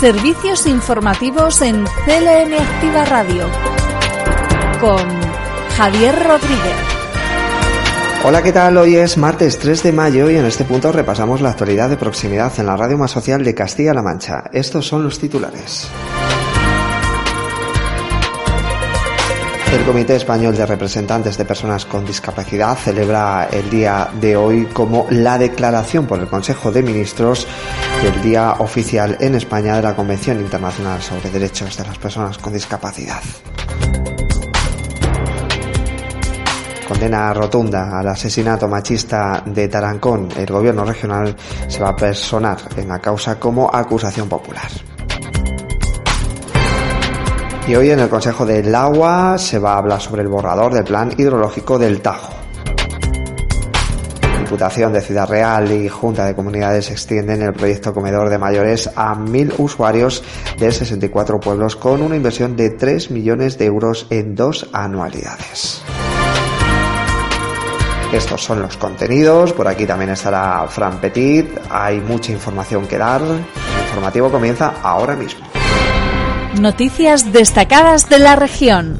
Servicios informativos en CLM Activa Radio con Javier Rodríguez. Hola, ¿qué tal? Hoy es martes 3 de mayo y en este punto repasamos la actualidad de proximidad en la radio más social de Castilla-La Mancha. Estos son los titulares. El Comité Español de Representantes de Personas con Discapacidad celebra el día de hoy como la declaración por el Consejo de Ministros del Día Oficial en España de la Convención Internacional sobre Derechos de las Personas con Discapacidad. Condena rotunda al asesinato machista de Tarancón. El gobierno regional se va a personar en la causa como acusación popular. Y hoy en el Consejo del Agua se va a hablar sobre el borrador del plan hidrológico del Tajo. Diputación de Ciudad Real y Junta de Comunidades extienden el proyecto Comedor de Mayores a mil usuarios de 64 pueblos con una inversión de 3 millones de euros en dos anualidades. Estos son los contenidos, por aquí también estará Fran Petit, hay mucha información que dar. El informativo comienza ahora mismo. Noticias destacadas de la región.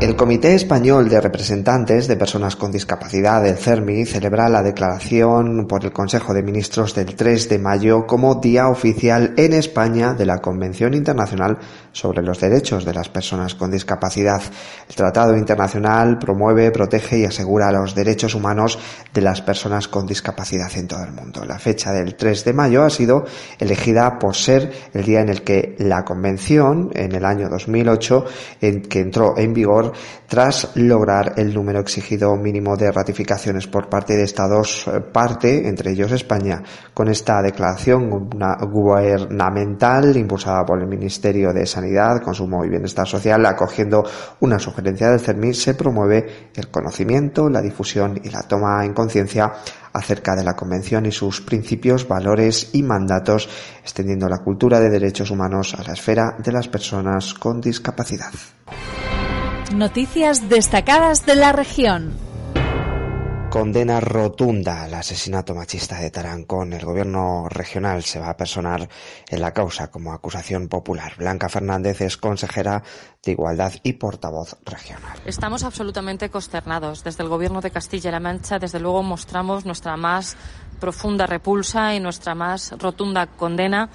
El Comité Español de Representantes de Personas con Discapacidad, el CERMI, celebra la declaración por el Consejo de Ministros del 3 de mayo como Día Oficial en España de la Convención Internacional sobre los Derechos de las Personas con Discapacidad. El Tratado Internacional promueve, protege y asegura los derechos humanos de las personas con discapacidad en todo el mundo. La fecha del 3 de mayo ha sido elegida por ser el día en el que la Convención, en el año 2008, en que entró en vigor, tras lograr el número exigido mínimo de ratificaciones por parte de Estados parte, entre ellos España. Con esta declaración gubernamental impulsada por el Ministerio de Sanidad, Consumo y Bienestar Social, acogiendo una sugerencia del CERMI, se promueve el conocimiento, la difusión y la toma en conciencia acerca de la Convención y sus principios, valores y mandatos, extendiendo la cultura de derechos humanos a la esfera de las personas con discapacidad. Noticias destacadas de la región. Condena rotunda al asesinato machista de Tarancón. El gobierno regional se va a personar en la causa como acusación popular. Blanca Fernández es consejera de Igualdad y portavoz regional. Estamos absolutamente consternados. Desde el gobierno de Castilla-La Mancha, desde luego, mostramos nuestra más profunda repulsa y nuestra más rotunda condena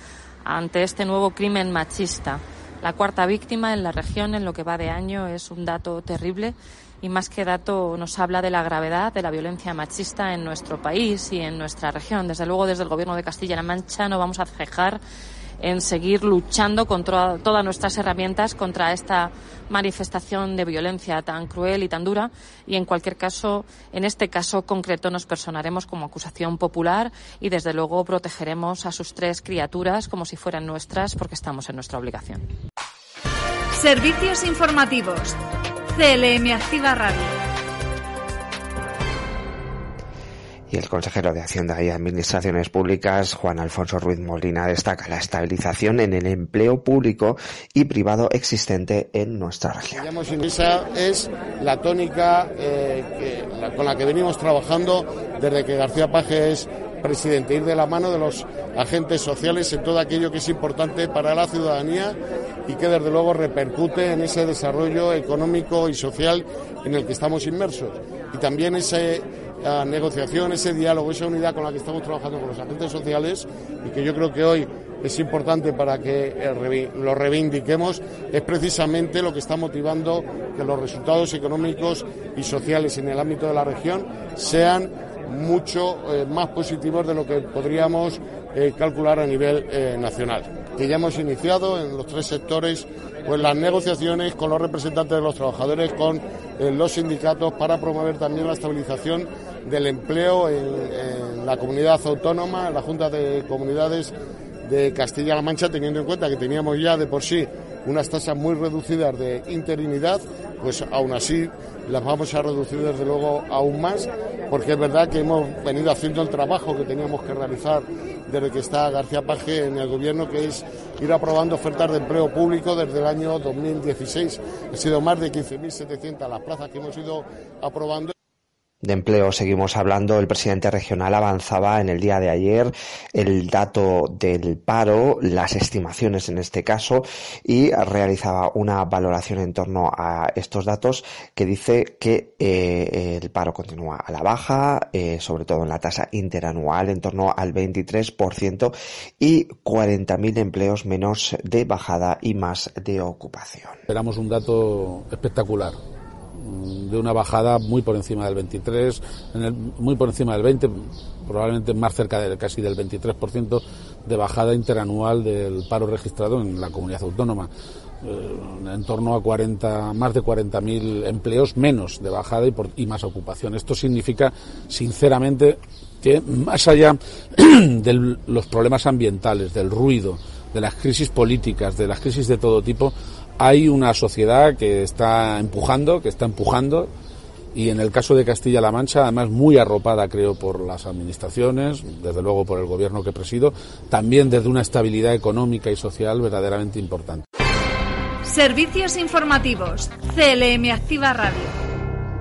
ante este nuevo crimen machista. La cuarta víctima en la región en lo que va de año es un dato terrible y más que dato nos habla de la gravedad de la violencia machista en nuestro país y en nuestra región. Desde luego, desde el Gobierno de Castilla-La Mancha no vamos a cejar en seguir luchando con todas nuestras herramientas contra esta manifestación de violencia tan cruel y tan dura y en cualquier caso, en este caso concreto nos personaremos como acusación popular y desde luego protegeremos a sus tres criaturas como si fueran nuestras porque estamos en nuestra obligación. Servicios informativos. CLM Activa Radio. Y el consejero de Hacienda y Administraciones Públicas, Juan Alfonso Ruiz Molina, destaca la estabilización en el empleo público y privado existente en nuestra región. Esa es la tónica eh, que, la, con la que venimos trabajando desde que García Paje es presidente, ir de la mano de los agentes sociales en todo aquello que es importante para la ciudadanía y que desde luego repercute en ese desarrollo económico y social en el que estamos inmersos. Y también ese la negociación, ese diálogo, esa unidad con la que estamos trabajando con los agentes sociales y que yo creo que hoy es importante para que lo reivindiquemos, es precisamente lo que está motivando que los resultados económicos y sociales en el ámbito de la región sean mucho eh, más positivos de lo que podríamos eh, calcular a nivel eh, nacional. Que ya hemos iniciado en los tres sectores pues las negociaciones con los representantes de los trabajadores, con los sindicatos para promover también la estabilización del empleo en, en la comunidad autónoma, en la Junta de Comunidades de Castilla-La Mancha, teniendo en cuenta que teníamos ya de por sí unas tasas muy reducidas de interinidad, pues aún así las vamos a reducir desde luego aún más, porque es verdad que hemos venido haciendo el trabajo que teníamos que realizar desde que está García Paje en el gobierno, que es ir aprobando ofertas de empleo público desde el año 2016. Han sido más de 15.700 las plazas que hemos ido aprobando. De empleo seguimos hablando. El presidente regional avanzaba en el día de ayer el dato del paro, las estimaciones en este caso, y realizaba una valoración en torno a estos datos que dice que eh, el paro continúa a la baja, eh, sobre todo en la tasa interanual, en torno al 23% y 40.000 empleos menos de bajada y más de ocupación. Esperamos un dato espectacular de una bajada muy por encima del 23, muy por encima del 20, probablemente más cerca de casi del 23% de bajada interanual del paro registrado en la comunidad autónoma. Eh, en torno a 40, más de 40.000 empleos menos de bajada y, y más ocupación. Esto significa, sinceramente, que más allá de los problemas ambientales, del ruido, de las crisis políticas, de las crisis de todo tipo, hay una sociedad que está empujando, que está empujando, y en el caso de Castilla-La Mancha, además muy arropada, creo, por las administraciones, desde luego por el gobierno que presido, también desde una estabilidad económica y social verdaderamente importante. Servicios informativos. CLM Activa Radio.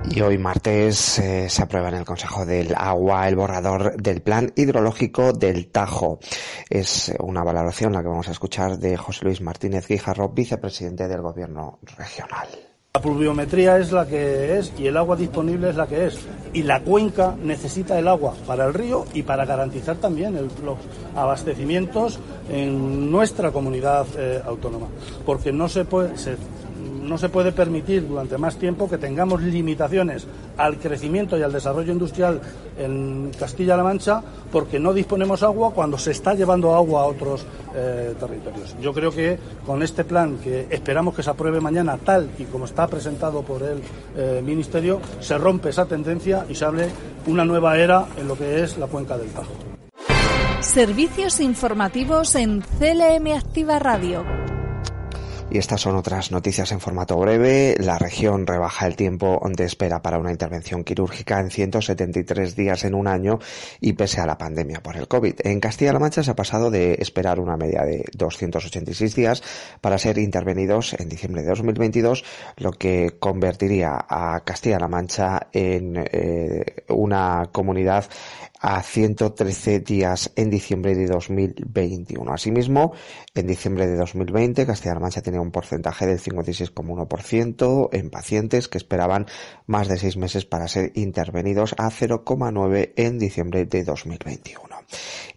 Y hoy martes eh, se aprueba en el Consejo del Agua el borrador del Plan Hidrológico del Tajo. Es una valoración la que vamos a escuchar de José Luis Martínez Guijarro, vicepresidente del Gobierno regional. La pluviometría es la que es y el agua disponible es la que es. Y la cuenca necesita el agua para el río y para garantizar también los abastecimientos en nuestra comunidad eh, autónoma. Porque no se puede, no se puede permitir durante más tiempo que tengamos limitaciones al crecimiento y al desarrollo industrial en Castilla-La Mancha porque no disponemos agua cuando se está llevando agua a otros eh, territorios. Yo creo que con este plan que esperamos que se apruebe mañana tal y como está presentado por el eh, Ministerio, se rompe esa tendencia y se abre una nueva era en lo que es la cuenca del Tajo. Servicios informativos en CLM Activa Radio. Y estas son otras noticias en formato breve. La región rebaja el tiempo de espera para una intervención quirúrgica en 173 días en un año y pese a la pandemia por el COVID. En Castilla-La Mancha se ha pasado de esperar una media de 286 días para ser intervenidos en diciembre de 2022, lo que convertiría a Castilla-La Mancha en eh, una comunidad a 113 días en diciembre de 2021. Asimismo, en diciembre de 2020, Castilla-La Mancha tenía un porcentaje del 56,1% en pacientes que esperaban más de seis meses para ser intervenidos a 0,9 en diciembre de 2021.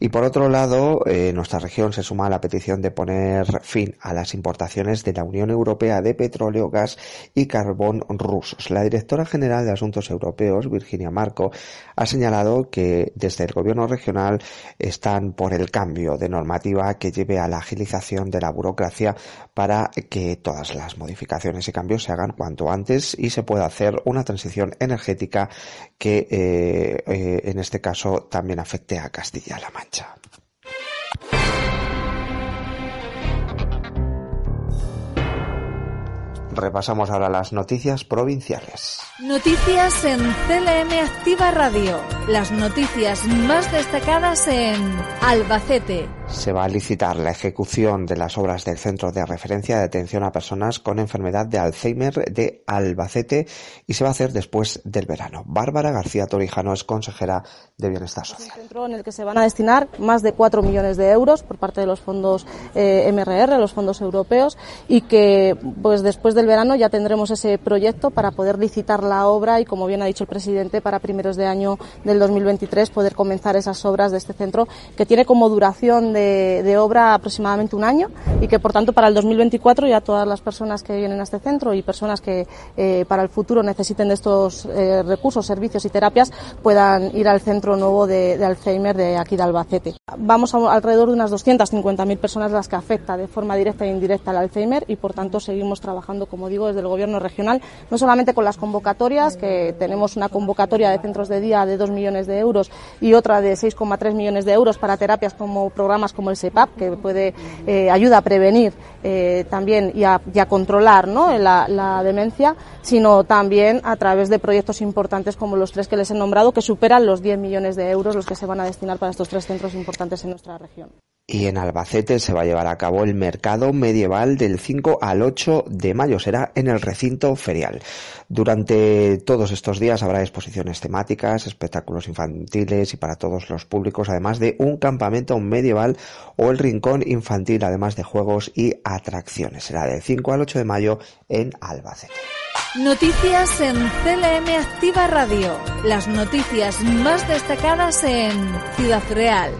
Y por otro lado, eh, nuestra región se suma a la petición de poner fin a las importaciones de la Unión Europea de petróleo, gas y carbón rusos. La directora general de Asuntos Europeos, Virginia Marco, ha señalado que desde el gobierno regional están por el cambio de normativa que lleve a la agilización de la burocracia para que todas las modificaciones y cambios se hagan cuanto antes y se pueda hacer una transición energética que eh, eh, en este caso también afecte a Castilla-La Mancha. Repasamos ahora las noticias provinciales. Noticias en CLM Activa Radio. Las noticias más destacadas en Albacete. Se va a licitar la ejecución de las obras del Centro de Referencia de Atención a Personas con Enfermedad de Alzheimer de Albacete y se va a hacer después del verano. Bárbara García Torijano es consejera de Bienestar Social. Un centro en el que se van a destinar más de 4 millones de euros por parte de los fondos eh, MRR, los fondos europeos, y que pues después del verano ya tendremos ese proyecto para poder licitar la obra y, como bien ha dicho el presidente, para primeros de año del 2023 poder comenzar esas obras de este centro que tiene como duración de, obra aproximadamente un año y que, por tanto, para el 2024 ya todas las personas que vienen a este centro y personas que eh, para el futuro necesiten de estos eh, recursos, servicios y terapias puedan ir al centro nuevo de, Alzheimer de aquí de Albacete. Vamos alrededor de unas 250.000 personas las que afecta de forma directa e indirecta el Alzheimer y, por tanto, seguimos trabajando, como digo, desde el Gobierno regional, no solamente con las convocatorias, que tenemos una convocatoria de centros de día de 2 millones de euros y otra de 6,3 millones de euros para terapias como programas como el SEPAP, que puede eh, ayuda a prevenir eh, también y a, controlar la, la, demencia, sino también a través de proyectos importantes como los tres que les he nombrado, que superan los 10 millones de euros los que se van a destinar para estos tres centros importantes en nuestra región. Y en Albacete se va a llevar a cabo el mercado medieval del 5 al 8 de mayo. Será en el recinto ferial. Durante todos estos días habrá exposiciones temáticas, espectáculos infantiles y para todos los públicos, además de un campamento medieval o el rincón infantil, además de juegos y atracciones. Será del 5 al 8 de mayo en Albacete. Noticias en CLM Activa Radio. Las noticias más destacadas en Ciudad Real.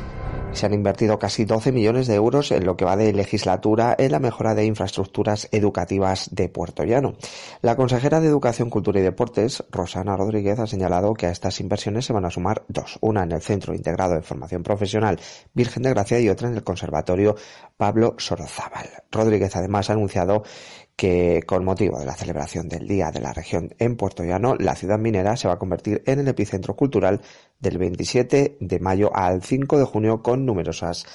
Se han invertido casi 12 millones de euros en lo que va de legislatura en la mejora de infraestructuras educativas de Puerto Llano. La consejera de Educación, Cultura y Deportes, Rosana Rodríguez, ha señalado que a estas inversiones se van a sumar dos. Una en el Centro Integrado de Formación Profesional Virgen de Gracia y otra en el Conservatorio Pablo Sorozábal. Rodríguez además ha anunciado que con motivo de la celebración del Día de la Región en Puerto Llano, la ciudad minera se va a convertir en el epicentro cultural del 27 de mayo al 5 de junio con numerosas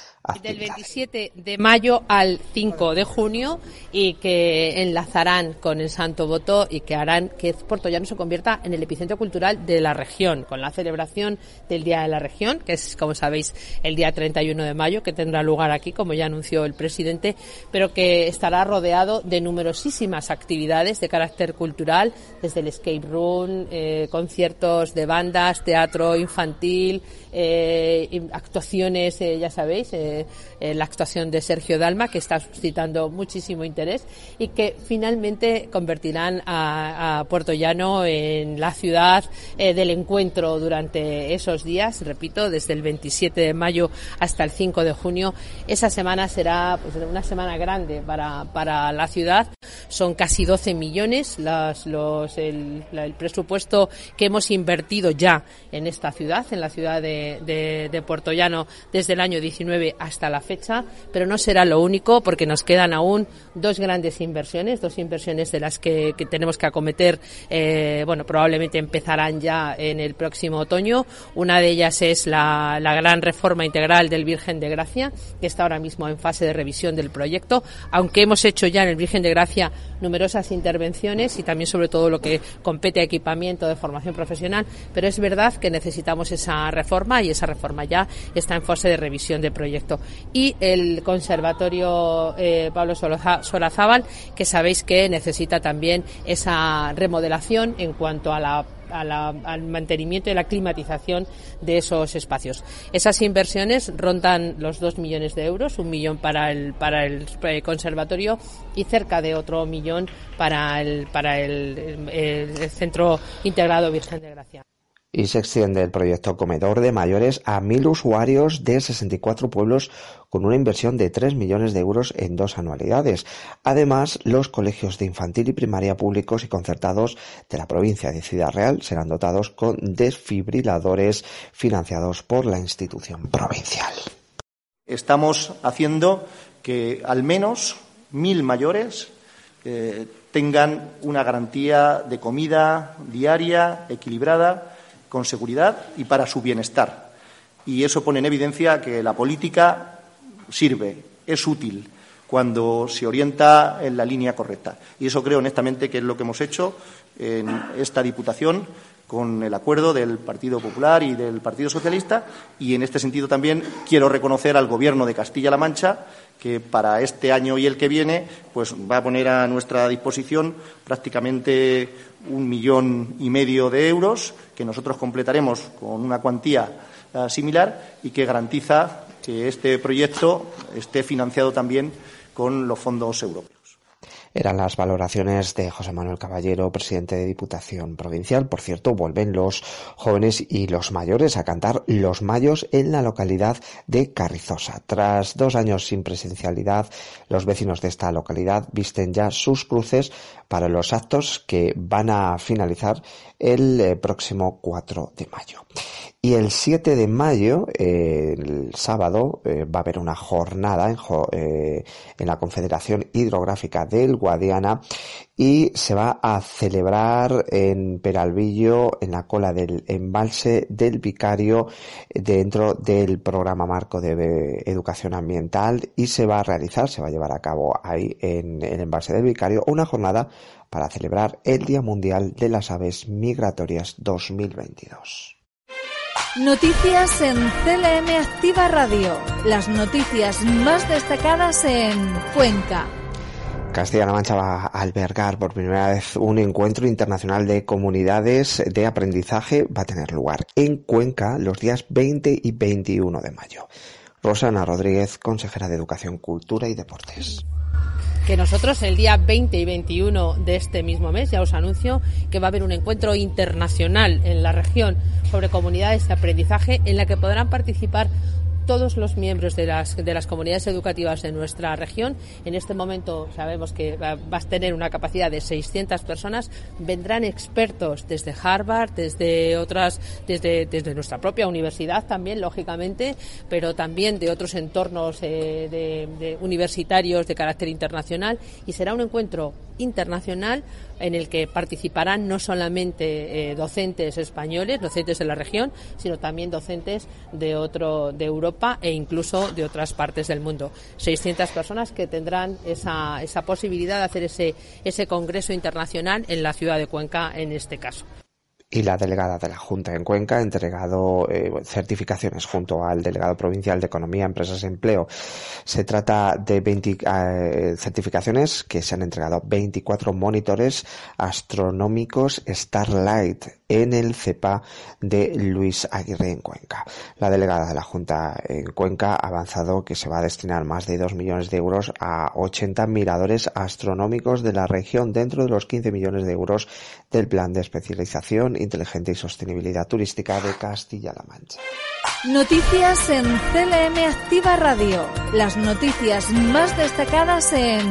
del 27 de mayo al 5 de junio y que enlazarán con el Santo Voto y que harán que Puerto Llano se convierta en el epicentro cultural de la región, con la celebración del Día de la Región, que es, como sabéis, el día 31 de mayo, que tendrá lugar aquí, como ya anunció el presidente, pero que estará rodeado de numerosísimas actividades de carácter cultural, desde el escape room, eh, conciertos de bandas, teatro infantil, eh, actuaciones, eh, ya sabéis, eh, la actuación de Sergio Dalma, que está suscitando muchísimo interés y que finalmente convertirán a, Puerto Llano en la ciudad del encuentro durante esos días, repito, desde el 27 de mayo hasta el 5 de junio. Esa semana será pues, una semana grande para, para la ciudad. Son casi 12 millones el, el presupuesto que hemos invertido ya en esta ciudad, en la ciudad de de, Puerto Llano desde el año 19 hasta la fecha, pero no será lo único porque nos quedan aún dos grandes inversiones, dos inversiones de las que, tenemos que acometer, eh, bueno, probablemente empezarán ya en el próximo otoño. Una de ellas es la, la gran reforma integral del Virgen de Gracia, que está ahora mismo en fase de revisión del proyecto, aunque hemos hecho ya en el Virgen de Gracia numerosas intervenciones y también sobre todo lo que compete a equipamiento de formación profesional, pero es verdad que necesitamos esa reforma y esa reforma ya está en fase de revisión del proyecto. Y el Conservatorio eh, Pablo Solazábal, que sabéis que necesita también esa remodelación en cuanto a la al mantenimiento y la climatización de esos espacios. Esas inversiones rondan los dos millones de euros, un millón para el, para el eh, conservatorio y cerca de otro millón para el, para el Centro Integrado Virgen de Gracia y se extiende el proyecto Comedor de Mayores a mil usuarios de 64 pueblos con una inversión de 3 millones de euros en dos anualidades. Además, los colegios de infantil y primaria públicos y concertados de la provincia de Ciudad Real serán dotados con desfibriladores financiados por la institución provincial. Estamos haciendo que al menos mil mayores eh, tengan una garantía de comida diaria, equilibrada, con seguridad y para su bienestar. Y eso pone en evidencia que la política sirve, es útil cuando se orienta en la línea correcta. Y eso creo honestamente que es lo que hemos hecho en esta Diputación con el acuerdo del Partido Popular y del Partido Socialista y en este sentido también quiero reconocer al Gobierno de Castilla-La Mancha que para este año y el que viene pues va a poner a nuestra disposición prácticamente un millón y medio de euros que nosotros completaremos con una cuantía eh, similar y que garantiza que este proyecto esté financiado también con los fondos europeos. Eran las valoraciones de José Manuel Caballero, presidente de Diputación Provincial. Por cierto, vuelven los jóvenes y los mayores a cantar Los Mayos en la localidad de Carrizosa. Tras dos años sin presencialidad, los vecinos de esta localidad visten ya sus cruces para los actos que van a finalizar el eh, próximo 4 de mayo. Y el 7 de mayo, el sábado, eh, va a haber una jornada eh, en, la Confederación Hidrográfica del Guadiana y se va a celebrar en Peralvillo, en la cola del embalse del Vicario, dentro del programa marco de educación ambiental y se va a realizar, se va a llevar a cabo ahí en el embalse del Vicario, una jornada para celebrar el Día Mundial de las Aves Migratorias 2022. Noticias en CLM Activa Radio. Las noticias más destacadas en Cuenca. Castilla-La Mancha va a albergar por primera vez un encuentro internacional de comunidades de aprendizaje. Va a tener lugar en Cuenca los días 20 y 21 de mayo. Rosana Rodríguez, consejera de Educación, Cultura y Deportes que nosotros el día 20 y 21 de este mismo mes, ya os anuncio, que va a haber un encuentro internacional en la región sobre comunidades de aprendizaje en la que podrán participar todos los miembros de las, de las comunidades educativas de nuestra región. En este momento sabemos que va, a tener una capacidad de 600 personas. Vendrán expertos desde Harvard, desde otras, desde, desde nuestra propia universidad también, lógicamente, pero también de otros entornos eh, universitarios de carácter internacional. Y será un encuentro internacional en el que participarán no solamente eh, docentes españoles, docentes de la región, sino también docentes de otro de Europa e incluso de otras partes del mundo. 600 personas que tendrán esa, esa posibilidad de hacer ese, ese congreso internacional en la ciudad de Cuenca en este caso y la delegada de la Junta en Cuenca ha entregado eh, certificaciones junto al delegado provincial de Economía, Empresas y Empleo. Se trata de 20 eh, certificaciones que se han entregado a 24 monitores astronómicos Starlight en el CEPA de Luis Aguirre en Cuenca. La delegada de la Junta en Cuenca ha avanzado que se va a destinar más de 2 millones de euros a 80 miradores astronómicos de la región dentro de los 15 millones de euros del plan de especialización inteligente y sostenibilidad turística de Castilla-La Mancha. Noticias en CLM Activa Radio. Las noticias más destacadas en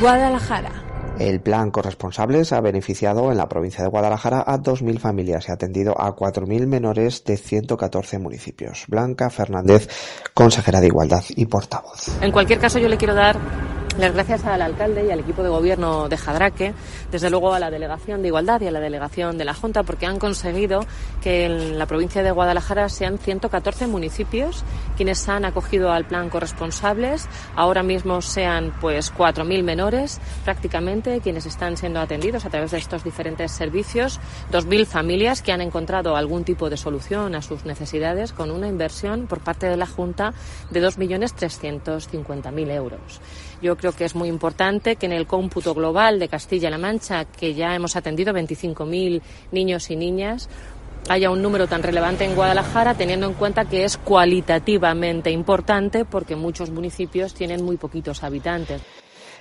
Guadalajara. El plan corresponsables ha beneficiado en la provincia de Guadalajara a 2.000 familias y ha atendido a 4.000 menores de 114 municipios. Blanca Fernández, consejera de Igualdad y portavoz. En cualquier caso, yo le quiero dar las gracias al alcalde y al equipo de gobierno de Jadraque, desde luego a la delegación de Igualdad y a la delegación de la Junta, porque han conseguido que en la provincia de Guadalajara sean 114 municipios quienes han acogido al plan corresponsables. Ahora mismo sean pues 4.000 menores prácticamente quienes están siendo atendidos a través de estos diferentes servicios, 2.000 familias que han encontrado algún tipo de solución a sus necesidades con una inversión por parte de la Junta de 2.350.000 euros. Yo creo que es muy importante que en el cómputo global de Castilla-La Mancha, que ya hemos atendido 25.000 niños y niñas, haya un número tan relevante en Guadalajara, teniendo en cuenta que es cualitativamente importante porque muchos municipios tienen muy poquitos habitantes.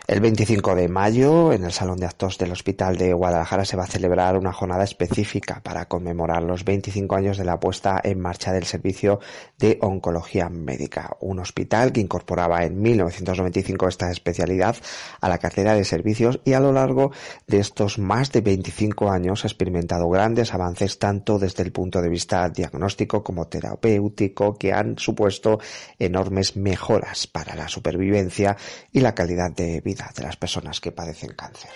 El 25 de mayo, en el Salón de Actos del Hospital de Guadalajara, se va a celebrar una jornada específica para conmemorar los 25 años de la puesta en marcha del servicio de oncología médica, un hospital que incorporaba en 1995 esta especialidad a la cartera de servicios y a lo largo de estos más de 25 años ha experimentado grandes avances tanto desde el punto de vista diagnóstico como terapéutico que han supuesto enormes mejoras para la supervivencia y la calidad de vida de las personas que padecen cáncer.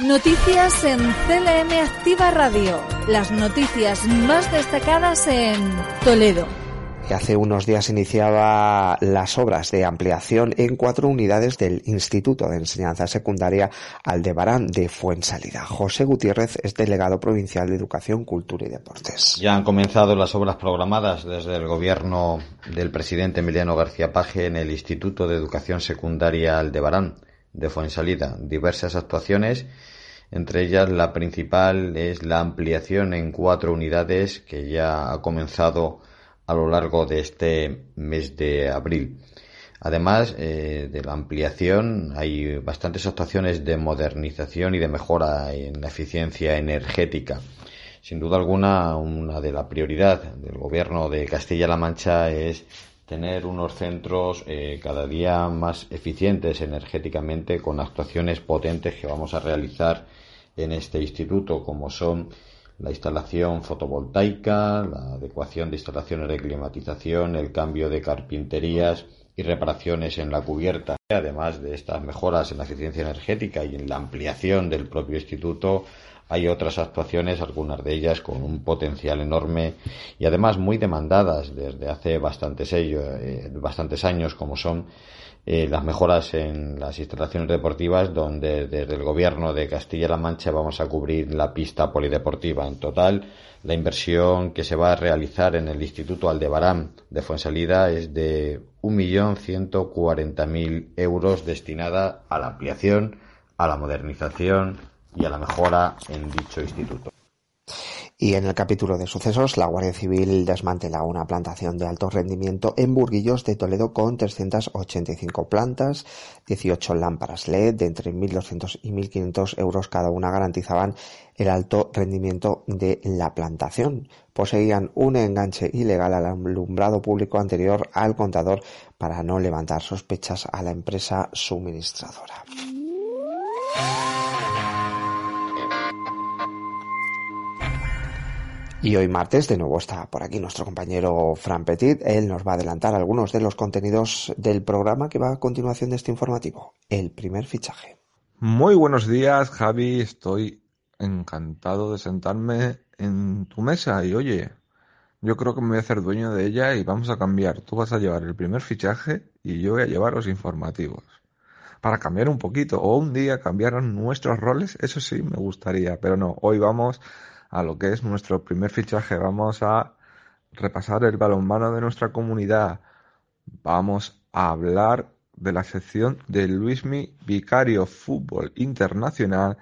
Noticias en CLM Activa Radio. Las noticias más destacadas en Toledo hace unos días iniciaba las obras de ampliación en cuatro unidades del Instituto de Enseñanza Secundaria Aldebarán de Fuensalida. José Gutiérrez es delegado provincial de Educación, Cultura y Deportes. Ya han comenzado las obras programadas desde el gobierno del presidente Emiliano García Paje en el Instituto de Educación Secundaria Aldebarán de Fuensalida. Diversas actuaciones, entre ellas la principal es la ampliación en cuatro unidades que ya ha comenzado a lo largo de este mes de abril. Además eh, de la ampliación, hay bastantes actuaciones de modernización y de mejora en la eficiencia energética. Sin duda alguna, una de las prioridades del Gobierno de Castilla-La Mancha es tener unos centros eh, cada día más eficientes energéticamente con actuaciones potentes que vamos a realizar en este instituto como son la instalación fotovoltaica, la adecuación de instalaciones de climatización, el cambio de carpinterías y reparaciones en la cubierta. Además de estas mejoras en la eficiencia energética y en la ampliación del propio instituto, hay otras actuaciones, algunas de ellas con un potencial enorme y además muy demandadas desde hace bastantes, eh, bastantes años, como son eh, las mejoras en las instalaciones deportivas, donde desde el gobierno de Castilla-La Mancha vamos a cubrir la pista polideportiva. En total, la inversión que se va a realizar en el Instituto Aldebarán de Fuensalida es de 1.140.000 euros destinada a la ampliación, a la modernización y a la mejora en dicho instituto. Y en el capítulo de sucesos, la Guardia Civil desmantela una plantación de alto rendimiento en Burguillos de Toledo con 385 plantas, 18 lámparas LED de entre 1.200 y 1.500 euros cada una garantizaban el alto rendimiento de la plantación. Poseían un enganche ilegal al alumbrado público anterior al contador para no levantar sospechas a la empresa suministradora. Y hoy martes de nuevo está por aquí nuestro compañero Fran Petit. Él nos va a adelantar algunos de los contenidos del programa que va a continuación de este informativo. El primer fichaje. Muy buenos días, Javi. Estoy encantado de sentarme en tu mesa y oye, yo creo que me voy a hacer dueño de ella y vamos a cambiar. Tú vas a llevar el primer fichaje y yo voy a llevar los informativos. Para cambiar un poquito o un día cambiar nuestros roles, eso sí me gustaría, pero no, hoy vamos a lo que es nuestro primer fichaje. Vamos a repasar el balonmano de nuestra comunidad. Vamos a hablar de la sección de Luismi Vicario Fútbol Internacional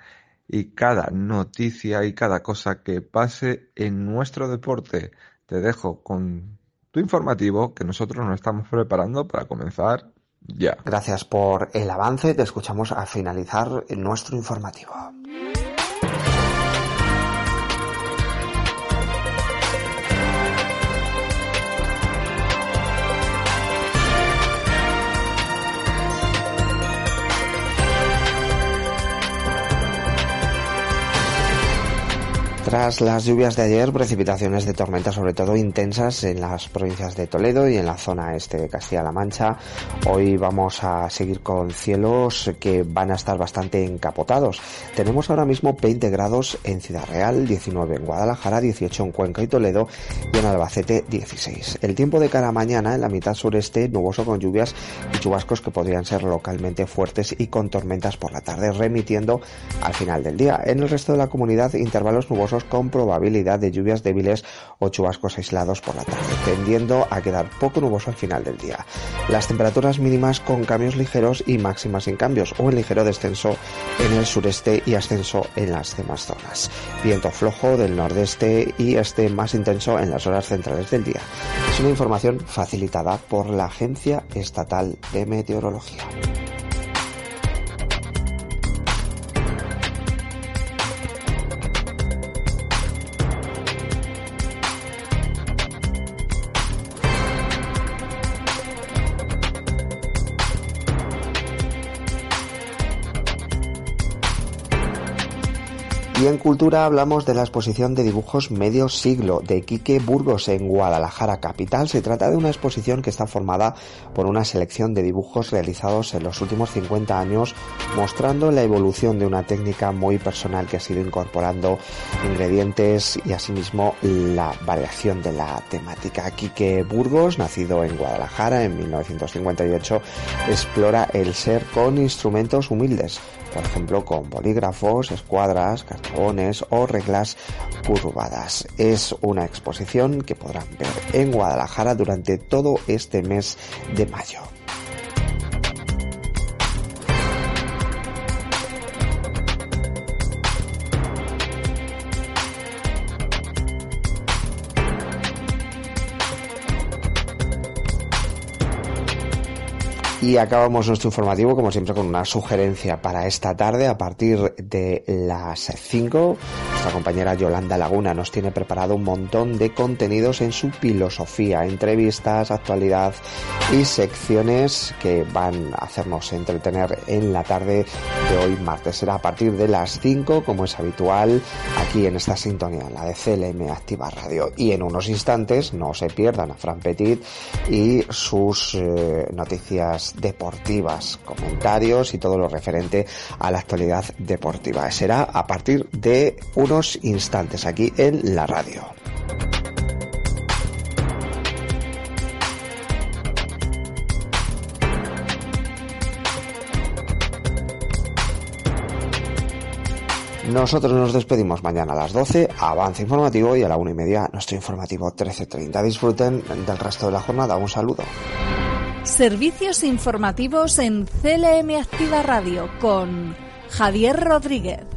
y cada noticia y cada cosa que pase en nuestro deporte. Te dejo con tu informativo que nosotros nos estamos preparando para comenzar ya. Gracias por el avance. Te escuchamos a finalizar nuestro informativo. Tras las lluvias de ayer, precipitaciones de tormenta, sobre todo intensas en las provincias de Toledo y en la zona este de Castilla-La Mancha. Hoy vamos a seguir con cielos que van a estar bastante encapotados. Tenemos ahora mismo 20 grados en Ciudad Real, 19 en Guadalajara, 18 en Cuenca y Toledo y en Albacete 16. El tiempo de cara a mañana en la mitad sureste nuboso con lluvias y chubascos que podrían ser localmente fuertes y con tormentas por la tarde remitiendo al final del día. En el resto de la comunidad intervalos nubosos con probabilidad de lluvias débiles o chubascos aislados por la tarde, tendiendo a quedar poco nuboso al final del día. Las temperaturas mínimas con cambios ligeros y máximas sin cambios o en ligero descenso en el sureste y ascenso en las demás zonas. Viento flojo del nordeste y este más intenso en las horas centrales del día. Es una información facilitada por la Agencia Estatal de Meteorología. Y en cultura hablamos de la exposición de dibujos medio siglo de Quique Burgos en Guadalajara capital. Se trata de una exposición que está formada por una selección de dibujos realizados en los últimos 50 años, mostrando la evolución de una técnica muy personal que ha sido incorporando ingredientes y asimismo la variación de la temática. Quique Burgos, nacido en Guadalajara en 1958, explora el ser con instrumentos humildes por ejemplo con bolígrafos, escuadras, cartones o reglas curvadas. Es una exposición que podrán ver en Guadalajara durante todo este mes de mayo. Y acabamos nuestro informativo, como siempre, con una sugerencia para esta tarde a partir de las 5 nuestra compañera Yolanda Laguna nos tiene preparado un montón de contenidos en su filosofía, entrevistas, actualidad y secciones que van a hacernos entretener en la tarde de hoy martes. Será a partir de las 5, como es habitual, aquí en esta sintonía, la de CLM Activa Radio. Y en unos instantes no se pierdan a Fran Petit y sus eh, noticias deportivas, comentarios y todo lo referente a la actualidad deportiva. Será a partir de instantes aquí en la radio. Nosotros nos despedimos mañana a las 12, avance informativo y a la una y media nuestro informativo 13.30. Disfruten del resto de la jornada. Un saludo. Servicios informativos en CLM Activa Radio con Javier Rodríguez.